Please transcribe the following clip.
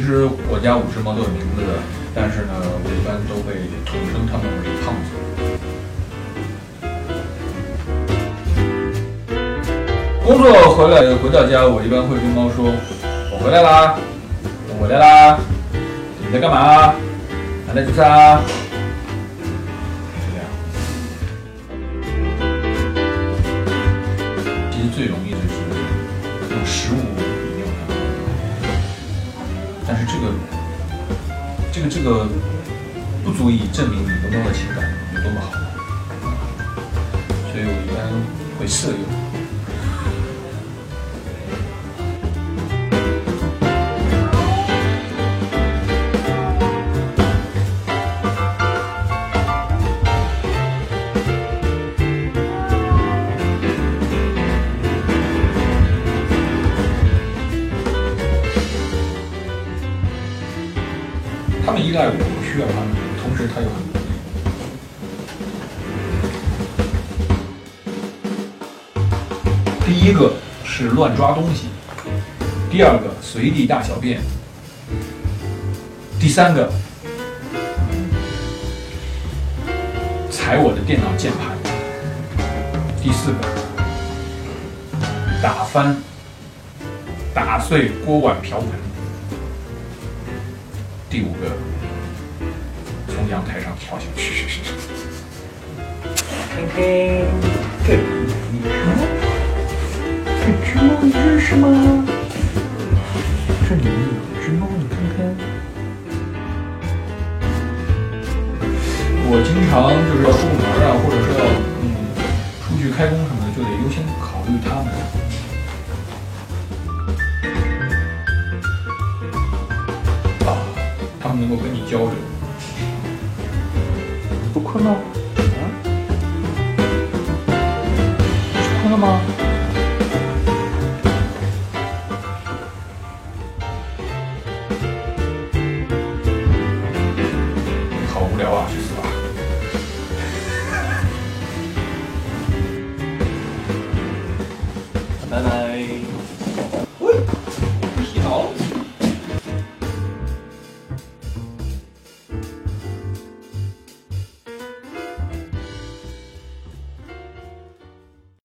其实我家五只猫都有名字的，但是呢，我一般都会统称它们为胖子。工作回来回到家，我一般会跟猫说：“我回来啦，我回来啦，你在干嘛？还在吃饭啊？”。其实最容易的就是用食物，但是这个这个这个不足以证明你和猫的情感有多么好，所以我一般会色诱。依赖我，我需要他，同时他又很。第一个是乱抓东西，第二个随地大小便，第三个踩我的电脑键盘，第四个打翻、打碎锅碗瓢盆。第五个，从阳台上跳下去。看看，这，这只猫你认识吗？这里面有只猫，你看看。我经常就是要出门啊，或者是要嗯出去开工什么？的，就得优先考虑它们。啊，它们能够跟你交流。不困吗？啊？不是困了吗？好无聊啊，去死吧！拜拜。